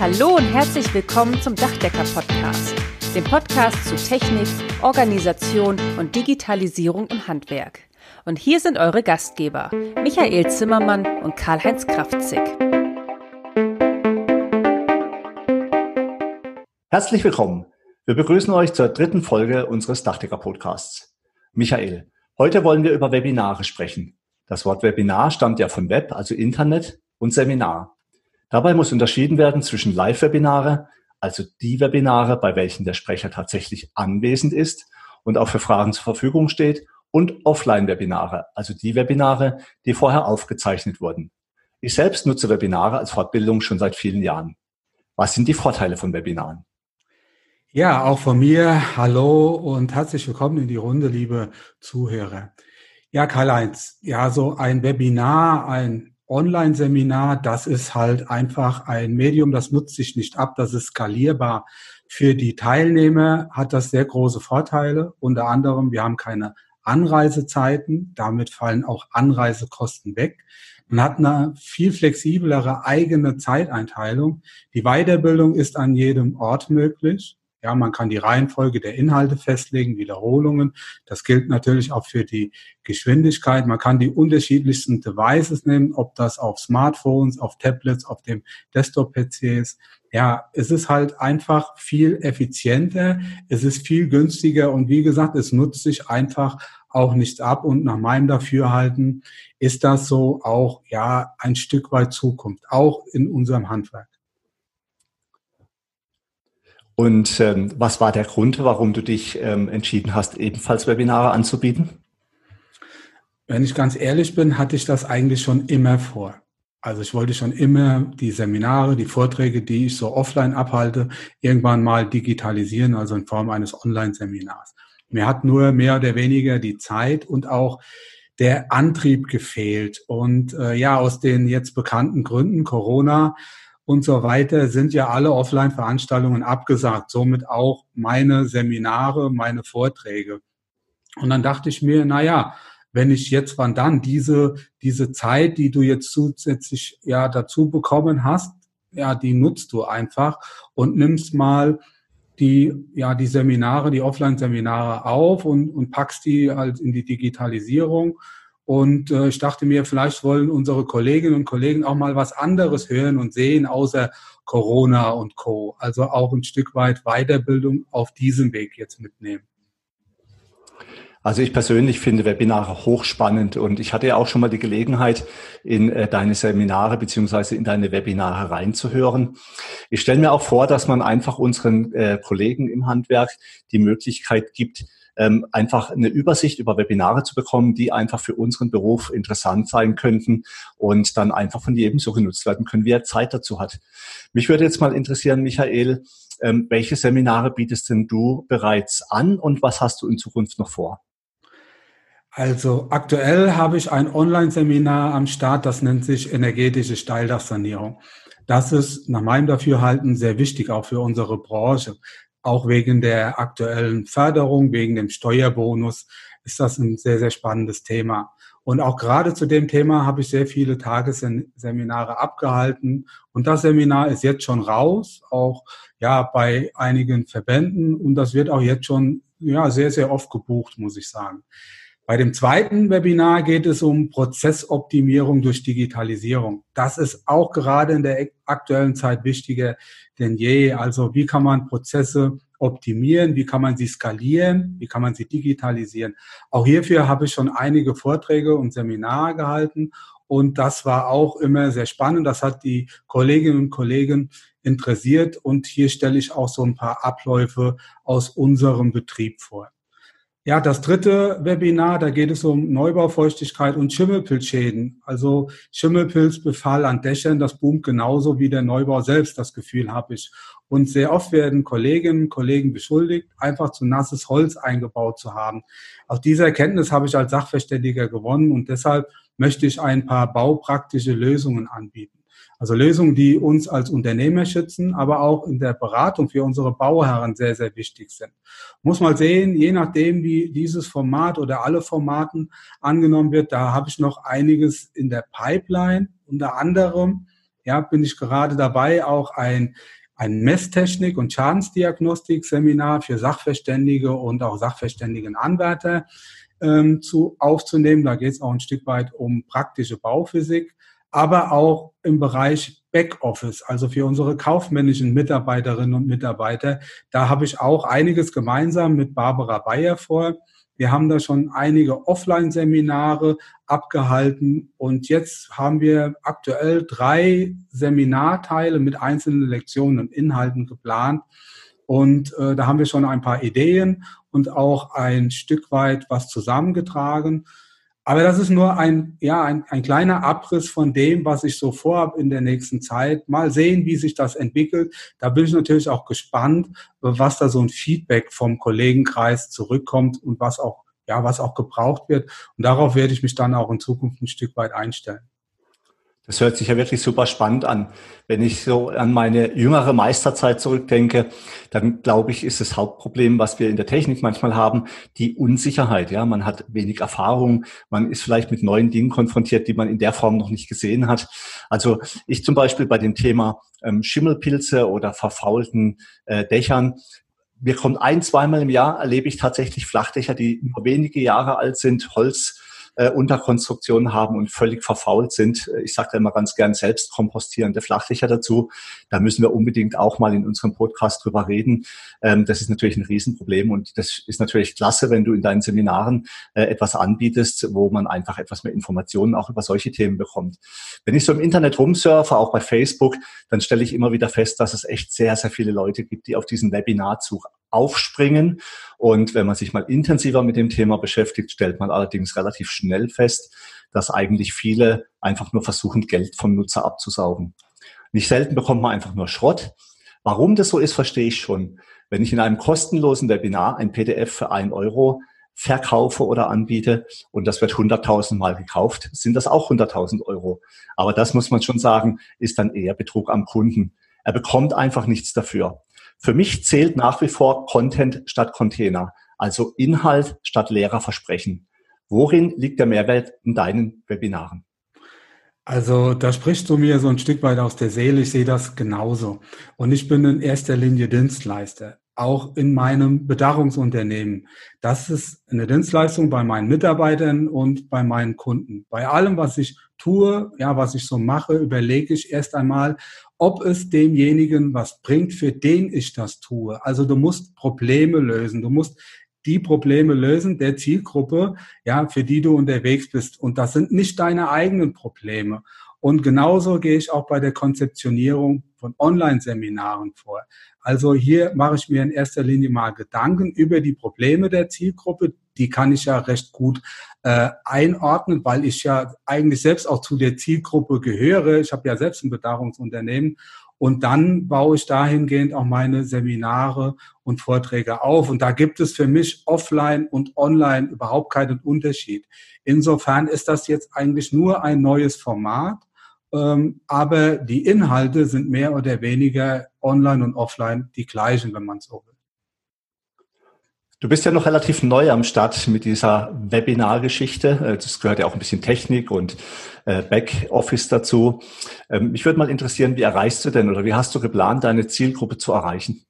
Hallo und herzlich willkommen zum Dachdecker-Podcast, dem Podcast zu Technik, Organisation und Digitalisierung im Handwerk. Und hier sind eure Gastgeber, Michael Zimmermann und Karl-Heinz Kraftzig. Herzlich willkommen. Wir begrüßen euch zur dritten Folge unseres Dachdecker-Podcasts. Michael, heute wollen wir über Webinare sprechen. Das Wort Webinar stammt ja von Web, also Internet, und Seminar. Dabei muss unterschieden werden zwischen Live-Webinare, also die Webinare, bei welchen der Sprecher tatsächlich anwesend ist und auch für Fragen zur Verfügung steht, und Offline-Webinare, also die Webinare, die vorher aufgezeichnet wurden. Ich selbst nutze Webinare als Fortbildung schon seit vielen Jahren. Was sind die Vorteile von Webinaren? Ja, auch von mir hallo und herzlich willkommen in die Runde, liebe Zuhörer. Ja, Karl-Heinz, ja, so ein Webinar, ein Online-Seminar, das ist halt einfach ein Medium, das nutzt sich nicht ab, das ist skalierbar. Für die Teilnehmer hat das sehr große Vorteile. Unter anderem, wir haben keine Anreisezeiten, damit fallen auch Anreisekosten weg. Man hat eine viel flexiblere eigene Zeiteinteilung. Die Weiterbildung ist an jedem Ort möglich. Ja, man kann die Reihenfolge der Inhalte festlegen, Wiederholungen. Das gilt natürlich auch für die Geschwindigkeit. Man kann die unterschiedlichsten Devices nehmen, ob das auf Smartphones, auf Tablets, auf dem Desktop-PC ist. Ja, es ist halt einfach viel effizienter, es ist viel günstiger und wie gesagt, es nutzt sich einfach auch nicht ab und nach meinem Dafürhalten ist das so auch, ja, ein Stück weit Zukunft, auch in unserem Handwerk. Und ähm, was war der Grund, warum du dich ähm, entschieden hast, ebenfalls Webinare anzubieten? Wenn ich ganz ehrlich bin, hatte ich das eigentlich schon immer vor. Also ich wollte schon immer die Seminare, die Vorträge, die ich so offline abhalte, irgendwann mal digitalisieren, also in Form eines Online-Seminars. Mir hat nur mehr oder weniger die Zeit und auch der Antrieb gefehlt. Und äh, ja, aus den jetzt bekannten Gründen, Corona, und so weiter sind ja alle Offline-Veranstaltungen abgesagt, somit auch meine Seminare, meine Vorträge. Und dann dachte ich mir, na ja, wenn ich jetzt wann dann diese, diese Zeit, die du jetzt zusätzlich ja dazu bekommen hast, ja, die nutzt du einfach und nimmst mal die, ja, die Seminare, die Offline-Seminare auf und, und packst die halt in die Digitalisierung und äh, ich dachte mir, vielleicht wollen unsere Kolleginnen und Kollegen auch mal was anderes hören und sehen, außer Corona und Co. Also auch ein Stück weit Weiterbildung auf diesem Weg jetzt mitnehmen. Also ich persönlich finde Webinare hochspannend und ich hatte ja auch schon mal die Gelegenheit, in äh, deine Seminare beziehungsweise in deine Webinare reinzuhören. Ich stelle mir auch vor, dass man einfach unseren äh, Kollegen im Handwerk die Möglichkeit gibt, ähm, einfach eine Übersicht über Webinare zu bekommen, die einfach für unseren Beruf interessant sein könnten und dann einfach von jedem so genutzt werden können, wie er Zeit dazu hat. Mich würde jetzt mal interessieren, Michael, ähm, welche Seminare bietest denn du bereits an und was hast du in Zukunft noch vor? Also aktuell habe ich ein Online-Seminar am Start, das nennt sich energetische Steildachsanierung. Das ist nach meinem Dafürhalten sehr wichtig, auch für unsere Branche auch wegen der aktuellen Förderung, wegen dem Steuerbonus ist das ein sehr, sehr spannendes Thema. Und auch gerade zu dem Thema habe ich sehr viele Tagesseminare abgehalten. Und das Seminar ist jetzt schon raus, auch ja bei einigen Verbänden. Und das wird auch jetzt schon ja sehr, sehr oft gebucht, muss ich sagen. Bei dem zweiten Webinar geht es um Prozessoptimierung durch Digitalisierung. Das ist auch gerade in der aktuellen Zeit wichtiger denn je. Also wie kann man Prozesse optimieren? Wie kann man sie skalieren? Wie kann man sie digitalisieren? Auch hierfür habe ich schon einige Vorträge und Seminare gehalten. Und das war auch immer sehr spannend. Das hat die Kolleginnen und Kollegen interessiert. Und hier stelle ich auch so ein paar Abläufe aus unserem Betrieb vor. Ja, das dritte Webinar, da geht es um Neubaufeuchtigkeit und Schimmelpilzschäden. Also Schimmelpilzbefall an Dächern, das boomt genauso wie der Neubau selbst, das Gefühl habe ich. Und sehr oft werden Kolleginnen und Kollegen beschuldigt, einfach zu nasses Holz eingebaut zu haben. Aus dieser Erkenntnis habe ich als Sachverständiger gewonnen und deshalb möchte ich ein paar baupraktische Lösungen anbieten. Also Lösungen, die uns als Unternehmer schützen, aber auch in der Beratung für unsere Bauherren sehr, sehr wichtig sind. Muss mal sehen, je nachdem, wie dieses Format oder alle Formaten angenommen wird, da habe ich noch einiges in der Pipeline, unter anderem ja, bin ich gerade dabei, auch ein ein Messtechnik- und Schadensdiagnostik-Seminar für Sachverständige und auch Sachverständigenanwärter ähm, zu, aufzunehmen. Da geht es auch ein Stück weit um praktische Bauphysik, aber auch im Bereich Backoffice, also für unsere kaufmännischen Mitarbeiterinnen und Mitarbeiter. Da habe ich auch einiges gemeinsam mit Barbara Bayer vor. Wir haben da schon einige Offline-Seminare abgehalten und jetzt haben wir aktuell drei Seminarteile mit einzelnen Lektionen und Inhalten geplant. Und äh, da haben wir schon ein paar Ideen und auch ein Stück weit was zusammengetragen. Aber das ist nur ein, ja, ein, ein kleiner Abriss von dem, was ich so vorhabe in der nächsten Zeit. Mal sehen, wie sich das entwickelt. Da bin ich natürlich auch gespannt, was da so ein Feedback vom Kollegenkreis zurückkommt und was auch, ja, was auch gebraucht wird. Und darauf werde ich mich dann auch in Zukunft ein Stück weit einstellen. Das hört sich ja wirklich super spannend an. Wenn ich so an meine jüngere Meisterzeit zurückdenke, dann glaube ich, ist das Hauptproblem, was wir in der Technik manchmal haben, die Unsicherheit. Ja, man hat wenig Erfahrung, man ist vielleicht mit neuen Dingen konfrontiert, die man in der Form noch nicht gesehen hat. Also ich zum Beispiel bei dem Thema ähm, Schimmelpilze oder verfaulten äh, Dächern, mir kommt ein, zweimal im Jahr erlebe ich tatsächlich Flachdächer, die nur wenige Jahre alt sind, Holz äh, Unterkonstruktionen haben und völlig verfault sind. Ich sage da immer ganz gern selbst kompostierende Flachdächer dazu. Da müssen wir unbedingt auch mal in unserem Podcast drüber reden. Ähm, das ist natürlich ein Riesenproblem und das ist natürlich klasse, wenn du in deinen Seminaren äh, etwas anbietest, wo man einfach etwas mehr Informationen auch über solche Themen bekommt. Wenn ich so im Internet rumsurfe, auch bei Facebook, dann stelle ich immer wieder fest, dass es echt sehr, sehr viele Leute gibt, die auf diesen Webinarzug aufspringen. Und wenn man sich mal intensiver mit dem Thema beschäftigt, stellt man allerdings relativ schnell fest, dass eigentlich viele einfach nur versuchen, Geld vom Nutzer abzusaugen. Nicht selten bekommt man einfach nur Schrott. Warum das so ist, verstehe ich schon. Wenn ich in einem kostenlosen Webinar ein PDF für ein Euro verkaufe oder anbiete und das wird 100.000 Mal gekauft, sind das auch 100.000 Euro. Aber das muss man schon sagen, ist dann eher Betrug am Kunden. Er bekommt einfach nichts dafür. Für mich zählt nach wie vor Content statt Container, also Inhalt statt leerer Versprechen. Worin liegt der Mehrwert in deinen Webinaren? Also da sprichst du mir so ein Stück weit aus der Seele. Ich sehe das genauso. Und ich bin in erster Linie Dienstleister, auch in meinem Bedarrungsunternehmen. Das ist eine Dienstleistung bei meinen Mitarbeitern und bei meinen Kunden. Bei allem, was ich tue, ja, was ich so mache, überlege ich erst einmal, ob es demjenigen was bringt, für den ich das tue. Also du musst Probleme lösen. Du musst die Probleme lösen der Zielgruppe, ja, für die du unterwegs bist. Und das sind nicht deine eigenen Probleme. Und genauso gehe ich auch bei der Konzeptionierung von Online-Seminaren vor. Also hier mache ich mir in erster Linie mal Gedanken über die Probleme der Zielgruppe. Die kann ich ja recht gut äh, einordnen, weil ich ja eigentlich selbst auch zu der Zielgruppe gehöre. Ich habe ja selbst ein Bedarfungsunternehmen und dann baue ich dahingehend auch meine Seminare und Vorträge auf. Und da gibt es für mich offline und online überhaupt keinen Unterschied. Insofern ist das jetzt eigentlich nur ein neues Format. Ähm, aber die Inhalte sind mehr oder weniger online und offline die gleichen, wenn man so will. Du bist ja noch relativ neu am Start mit dieser Webinar-Geschichte. Äh, das gehört ja auch ein bisschen Technik und äh, Backoffice dazu. Ähm, mich würde mal interessieren, wie erreichst du denn oder wie hast du geplant, deine Zielgruppe zu erreichen?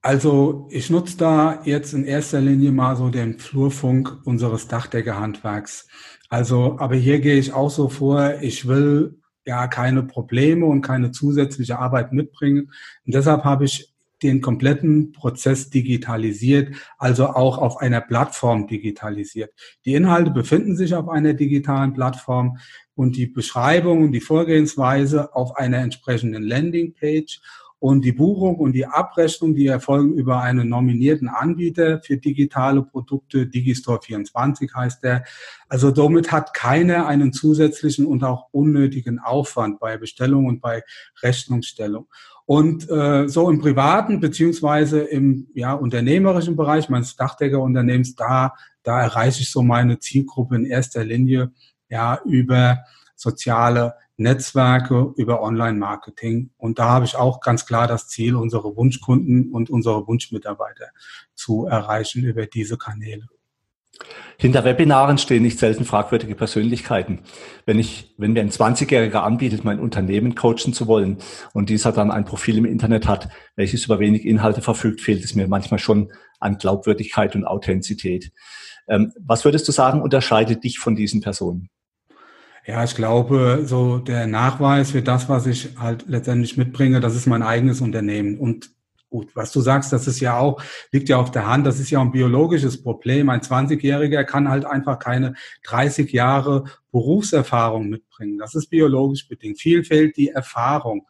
Also ich nutze da jetzt in erster Linie mal so den Flurfunk unseres Dachdeckerhandwerks. Also, aber hier gehe ich auch so vor, ich will ja keine Probleme und keine zusätzliche Arbeit mitbringen. Und deshalb habe ich den kompletten Prozess digitalisiert, also auch auf einer Plattform digitalisiert. Die Inhalte befinden sich auf einer digitalen Plattform und die Beschreibung und die Vorgehensweise auf einer entsprechenden Landingpage und die Buchung und die Abrechnung, die erfolgen über einen nominierten Anbieter für digitale Produkte. Digistore 24 heißt der. Also somit hat keiner einen zusätzlichen und auch unnötigen Aufwand bei Bestellung und bei Rechnungsstellung. Und äh, so im privaten beziehungsweise im ja, unternehmerischen Bereich meines Dachdeckerunternehmens, da, da erreiche ich so meine Zielgruppe in erster Linie ja über soziale Netzwerke, über Online-Marketing. Und da habe ich auch ganz klar das Ziel, unsere Wunschkunden und unsere Wunschmitarbeiter zu erreichen über diese Kanäle. Hinter Webinaren stehen nicht selten fragwürdige Persönlichkeiten. Wenn ich, wenn mir ein 20-Jähriger anbietet, mein Unternehmen coachen zu wollen und dieser dann ein Profil im Internet hat, welches über wenig Inhalte verfügt, fehlt es mir manchmal schon an Glaubwürdigkeit und Authentizität. Ähm, was würdest du sagen, unterscheidet dich von diesen Personen? Ja, ich glaube, so der Nachweis für das, was ich halt letztendlich mitbringe, das ist mein eigenes Unternehmen. Und gut, was du sagst, das ist ja auch, liegt ja auf der Hand, das ist ja ein biologisches Problem. Ein 20-Jähriger kann halt einfach keine 30 Jahre Berufserfahrung mitbringen. Das ist biologisch bedingt. Viel fehlt die Erfahrung.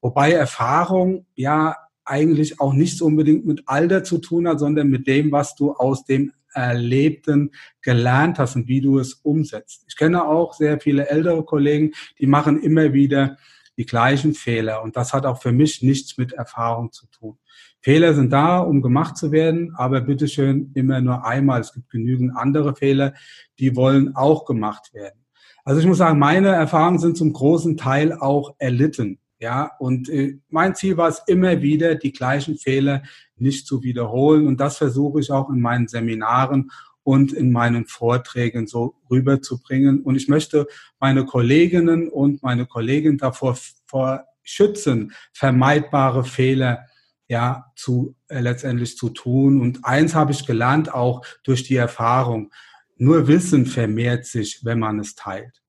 Wobei Erfahrung ja eigentlich auch nichts unbedingt mit Alter zu tun hat, sondern mit dem, was du aus dem Erlebten gelernt hast und wie du es umsetzt. Ich kenne auch sehr viele ältere Kollegen, die machen immer wieder die gleichen Fehler und das hat auch für mich nichts mit Erfahrung zu tun. Fehler sind da, um gemacht zu werden, aber bitteschön immer nur einmal. Es gibt genügend andere Fehler, die wollen auch gemacht werden. Also ich muss sagen, meine Erfahrungen sind zum großen Teil auch erlitten. Ja, und äh, mein Ziel war es immer wieder, die gleichen Fehler nicht zu wiederholen. Und das versuche ich auch in meinen Seminaren und in meinen Vorträgen so rüberzubringen. Und ich möchte meine Kolleginnen und meine Kollegen davor vor schützen, vermeidbare Fehler ja zu äh, letztendlich zu tun. Und eins habe ich gelernt, auch durch die Erfahrung: Nur Wissen vermehrt sich, wenn man es teilt.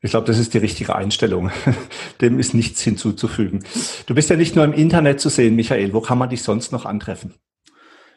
Ich glaube, das ist die richtige Einstellung. Dem ist nichts hinzuzufügen. Du bist ja nicht nur im Internet zu sehen, Michael. Wo kann man dich sonst noch antreffen?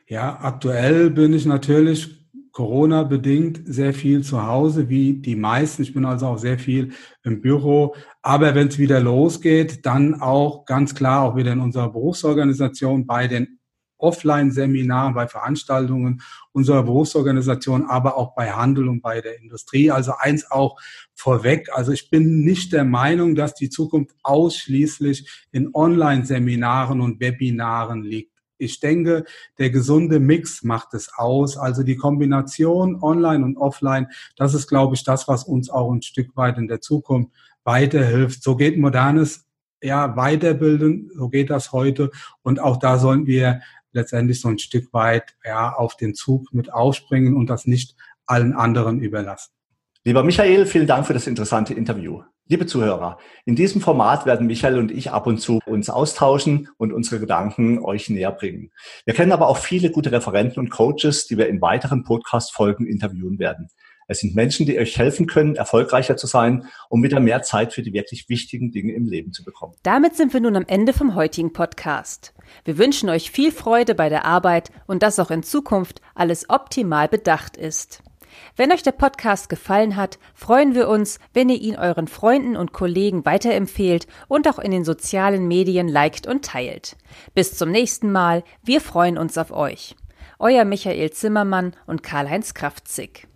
Ja, aktuell bin ich natürlich Corona bedingt sehr viel zu Hause, wie die meisten. Ich bin also auch sehr viel im Büro. Aber wenn es wieder losgeht, dann auch ganz klar auch wieder in unserer Berufsorganisation bei den Offline-Seminaren, bei Veranstaltungen unserer Berufsorganisation, aber auch bei Handel und bei der Industrie. Also eins auch vorweg. Also ich bin nicht der Meinung, dass die Zukunft ausschließlich in Online-Seminaren und Webinaren liegt. Ich denke, der gesunde Mix macht es aus. Also die Kombination Online und Offline, das ist, glaube ich, das, was uns auch ein Stück weit in der Zukunft weiterhilft. So geht modernes ja, Weiterbilden, so geht das heute. Und auch da sollen wir letztendlich so ein Stück weit ja, auf den Zug mit aufspringen und das nicht allen anderen überlassen. Lieber Michael, vielen Dank für das interessante Interview. Liebe Zuhörer, in diesem Format werden Michael und ich ab und zu uns austauschen und unsere Gedanken euch näher bringen. Wir kennen aber auch viele gute Referenten und Coaches, die wir in weiteren Podcast-Folgen interviewen werden. Es sind Menschen, die euch helfen können, erfolgreicher zu sein, um wieder mehr Zeit für die wirklich wichtigen Dinge im Leben zu bekommen. Damit sind wir nun am Ende vom heutigen Podcast. Wir wünschen euch viel Freude bei der Arbeit und dass auch in Zukunft alles optimal bedacht ist. Wenn euch der Podcast gefallen hat, freuen wir uns, wenn ihr ihn euren Freunden und Kollegen weiterempfehlt und auch in den sozialen Medien liked und teilt. Bis zum nächsten Mal, wir freuen uns auf euch. Euer Michael Zimmermann und Karl-Heinz Kraftzig.